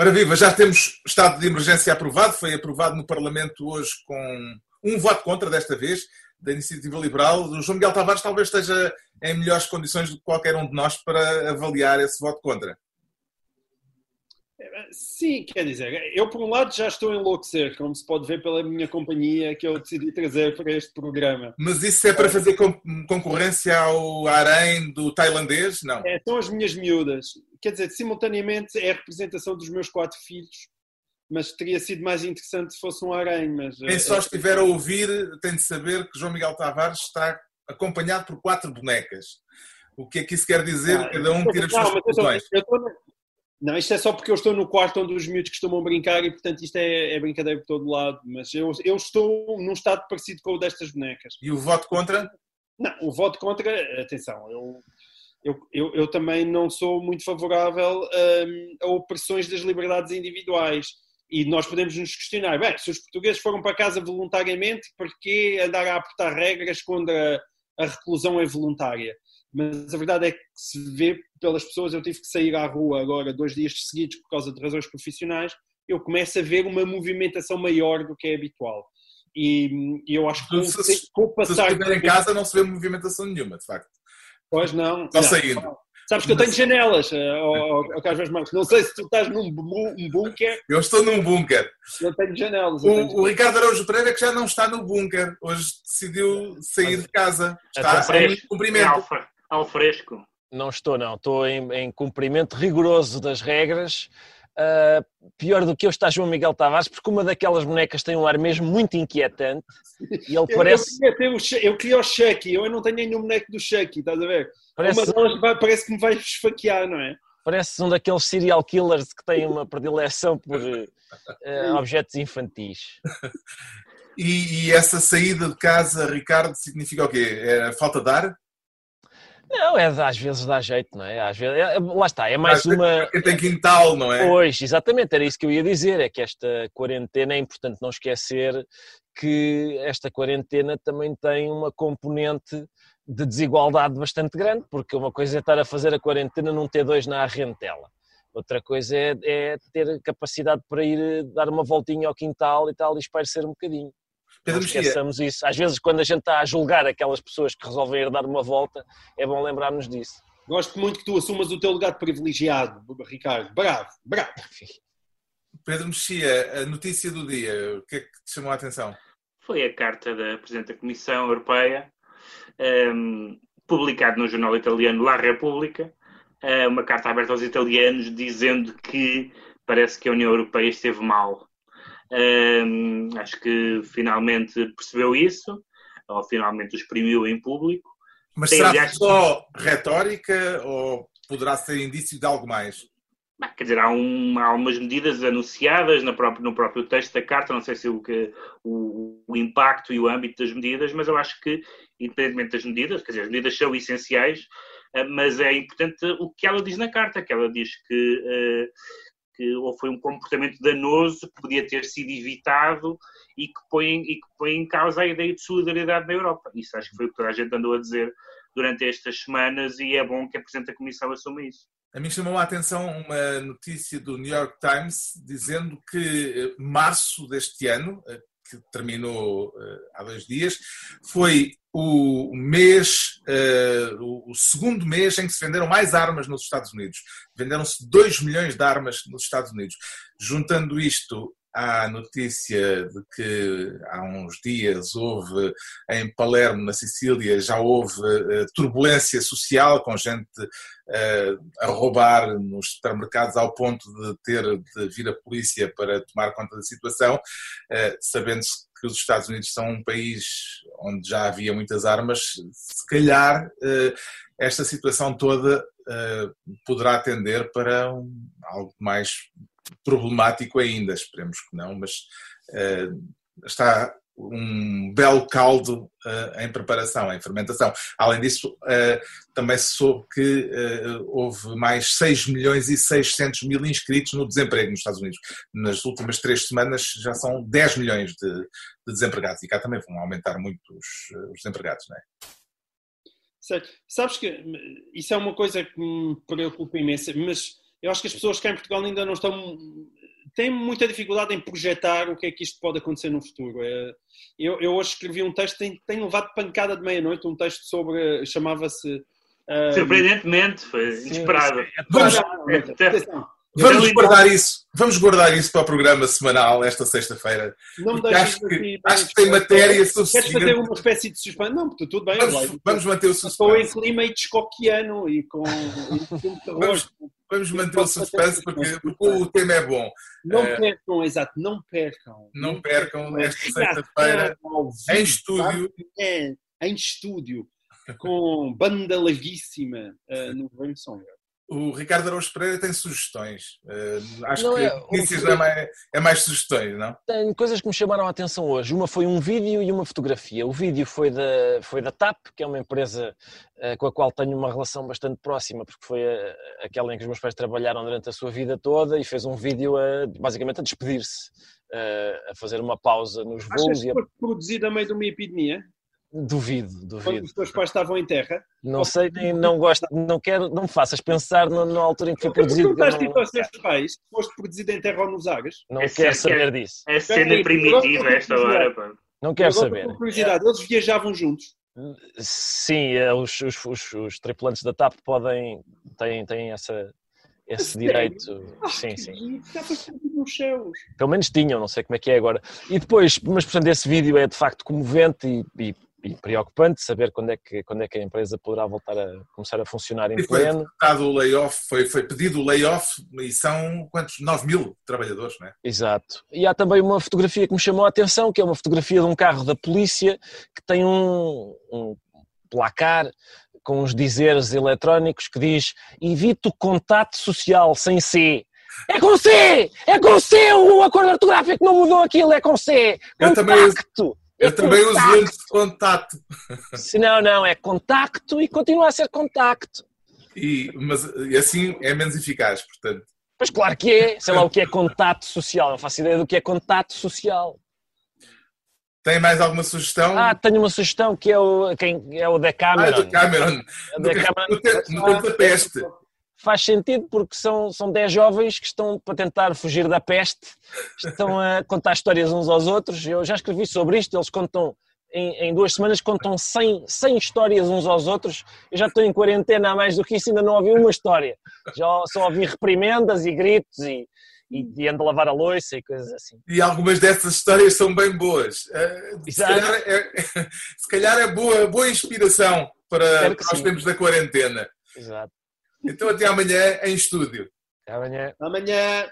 Ora viva, já temos estado de emergência aprovado, foi aprovado no Parlamento hoje com um voto contra desta vez, da Iniciativa Liberal. O João Miguel Tavares talvez esteja em melhores condições do que qualquer um de nós para avaliar esse voto contra. Sim, quer dizer, eu por um lado já estou a enlouquecer, como se pode ver pela minha companhia que eu decidi trazer para este programa. Mas isso é para fazer concorrência ao harém do tailandês? Não. É, são as minhas miúdas. Quer dizer, simultaneamente é a representação dos meus quatro filhos, mas teria sido mais interessante se fosse um harém. Mas, Quem só é, estiver a ouvir tem de saber que João Miguel Tavares está acompanhado por quatro bonecas. O que é que isso quer dizer? Ah, Cada um tira as suas conclusões. Não, isto é só porque eu estou no quarto onde os miúdos costumam brincar e, portanto, isto é, é brincadeira por todo lado. Mas eu, eu estou num estado parecido com o destas bonecas. E o voto contra? Não, o voto contra, atenção, eu, eu, eu, eu também não sou muito favorável um, a opressões das liberdades individuais. E nós podemos nos questionar, bem, se os portugueses foram para casa voluntariamente, por que andar a apertar regras quando a, reclusão é voluntária? mas a verdade é que se vê pelas pessoas, eu tive que sair à rua agora dois dias seguidos por causa de razões profissionais, eu começo a ver uma movimentação maior do que é habitual. E, e eu acho que se, com o passar... Se estiver em casa não se vê movimentação nenhuma, de facto. Pois não. Só saindo. Sabes que eu tenho janelas, ao Carlos Marcos. Não sei se tu estás num bunker. Eu estou num bunker. Eu tenho janelas. O, tenho o Ricardo Araújo Pereira é que já não está no bunker. Hoje decidiu sair de casa. Está em cumprimento ao fresco? Não estou, não. Estou em, em cumprimento rigoroso das regras. Uh, pior do que eu está João Miguel Tavares, porque uma daquelas bonecas tem um ar mesmo muito inquietante e ele parece. Eu queria, o, eu queria o Chucky, eu não tenho nenhum boneco do Chucky, estás a ver? Parece... Uma delas vai, parece que me vai esfaquear, não é? Parece um daqueles serial killers que têm uma predileção por uh, objetos infantis. E, e, essa saída de casa, Ricardo, significa o quê? É falta de ar? Não, é, às vezes dá jeito, não é? Às vezes, é, lá está, é mais uma. Quem tem quintal, não é? Pois, exatamente, era isso que eu ia dizer, é que esta quarentena é importante não esquecer que esta quarentena também tem uma componente de desigualdade bastante grande, porque uma coisa é estar a fazer a quarentena num T2 na Arrentela. Outra coisa é, é ter capacidade para ir dar uma voltinha ao quintal e tal e espairecer um bocadinho. Pedro não esqueçamos Mexia. isso. Às vezes, quando a gente está a julgar aquelas pessoas que resolvem ir dar uma volta, é bom lembrarmos disso. Gosto muito que tu assumas o teu lugar de privilegiado, Ricardo. Bravo, bravo. Pedro Mexia, a notícia do dia, o que é que te chamou a atenção? Foi a carta da Presidente da Comissão Europeia, um, ehm, publicada no jornal italiano La Repubblica, uh, uma carta aberta aos italianos dizendo que parece que a União Europeia esteve mal um, acho que finalmente percebeu isso, ou finalmente o exprimiu em público. Mas Tem, será aliás, só retórica ou poderá ser indício de algo mais? Quer dizer, há, um, há umas medidas anunciadas no próprio, no próprio texto da carta, não sei se o, que, o, o, impacto e o âmbito das medidas, mas eu acho que, independentemente das medidas, quer dizer, as medidas são essenciais, eh, mas é importante o que ela diz na carta, que ela diz que uh, que ou foi um comportamento danoso que podia ter sido evitado e que põe, e que põe em causa a ideia de solidariedade na Europa. Isso acho que foi o que toda a gente andou a dizer durante estas semanas e é bom que a Presidente da Comissão assuma isso. A mim chamou a atenção uma notícia do New York Times dizendo que eh, março deste ano, eh, que terminou uh, há dois dias, foi o mês, uh, o segundo mês em que se venderam mais armas nos Estados Unidos. Venderam-se 2 milhões de armas nos Estados Unidos. Juntando isto à notícia de que há uns dias houve em Palermo, na Sicília, já houve uh, turbulência social com gente uh, a roubar nos supermercados ao ponto de ter de vir a polícia para tomar conta da situação, uh, sabendo-se que os Estados Unidos são um país onde já havia muitas armas, se calhar esta situação toda poderá atender para algo mais problemático ainda, esperemos que não, mas uh, está um belo caldo uh, em preparação, em fermentação. Além disso, uh, também se soube que houve mais 6 milhões e 600 mil inscritos no desemprego nos Estados Unidos. Nas últimas três semanas já são 10 milhões de, de desempregados e cá também vão aumentar muito os, os desempregados, não é? Certo. Sabes que isso é uma coisa que me preocupa imenso, mas eu acho que as pessoas cá em Portugal ainda não estão. têm muita dificuldade em projetar o que é que isto pode acontecer no futuro. É, eu, eu hoje escrevi um texto, tenho, tenho levado pancada de meia-noite, um texto sobre. chamava-se. Uh, Surpreendentemente, foi Sim, inesperado. Vamos- Atenção, Vamos guardar isso, vamos guardar isso para o programa semanal esta sexta-feira. não me Porque deixes Acho que, aqui- acho que tem matéria Queres fazer suficiente. uma espécie de suspense? Não, porque tudo bem. Vamos, vamos manter o Estou em suspense. clima Hitchcockiano e com e com filme de terror. Vamos- Vamos manter o suspense porque, porque o tema é bom. Não Eh, percam, exato, não percam. Não percam esta Reação sexta-feira em estúdio. É, em estúdio, com banda larguíssima uh, no Verme Song. O Ricardo Araújo Pereira tem sugestões. Eh, acho Não que é, notícias é mais, é mais sugestões, não? Tenho coisas que me chamaram a atenção hoje. Uma foi um vídeo e uma fotografia. O vídeo foi da, foi da TAP, que é uma empresa eh, com a qual tenho uma relação bastante próxima, porque foi eh, aquela em que os meus pais trabalharam durante a sua vida toda e fez um vídeo a, basicamente a despedir-se, eh, a fazer uma pausa nos Achas voos que e a... foi produzido a meio de uma epidemia? Duvido, Quando duvido. os teus pais estavam em terra? Não sei, nem não gosto, não quero, não me faças pensar na, na altura em que foi produzido. eu perguntaste isso aos teus pais? Se foste produzido em terra ou nos ares? não É quero sério, saber disso. É cena primitiva a esta hora, pá. Não quero saber. por Curiosidade, eles viajavam juntos. Sim, eh, os, os, os, os tripulantes da TAP podem, têm, têm essa, esse Sério? direito. Ah, Sim, sim. Estava perdido nos céus. Pelo menos tinham, não sei como é que é agora. E depois, mas portanto, esse vídeo é de facto comovente e, e- e preocupante saber quando é, que, quando é que a empresa poderá voltar a começar a funcionar em E foi pleno. o layoff, foi, foi pedido o layoff e são quantos? 9 mil trabalhadores, não é? Exato. E há também uma fotografia que me chamou a atenção, que é uma fotografia de um carro da polícia que tem um, um placar com uns dizeres eletrónicos que diz evite o contato social sem C. É com C! É com C! O acordo ortográfico não mudou aquilo, é com C! Eu também Contacto! Eu É também uso lentes de contato. Se não, não, é contacto e continua a ser contacto. E, mas e assim é menos eficaz, portanto. Pois claro que é, sei lá o que é contato social, não faço ideia do que é contato social. Tem mais alguma sugestão? Ah, tenho uma sugestão que é o, quem, é o da Ah, Cameron. do Cameron. O No, da tempo- Cameron no tempo- no tempo da peste. Faz sentido porque são, são 10 jovens que estão para tentar fugir da peste, estão a contar histórias uns aos outros. Eu já escrevi sobre isto, eles contam, em, em duas semanas, contam 100, 100 histórias uns aos outros. Eu já estou em quarentena há mais do que isso, ainda não ouvi uma história. Já só ouvi reprimendas e gritos e, e, e ando a lavar a louça e coisas assim. E algumas dessas histórias são bem boas. Eh, se, calhar é, se calhar é boa, boa inspiração para, para os tempos da quarentena. Exato. Então até amanhã em estúdio. Até amanhã. Amanhã.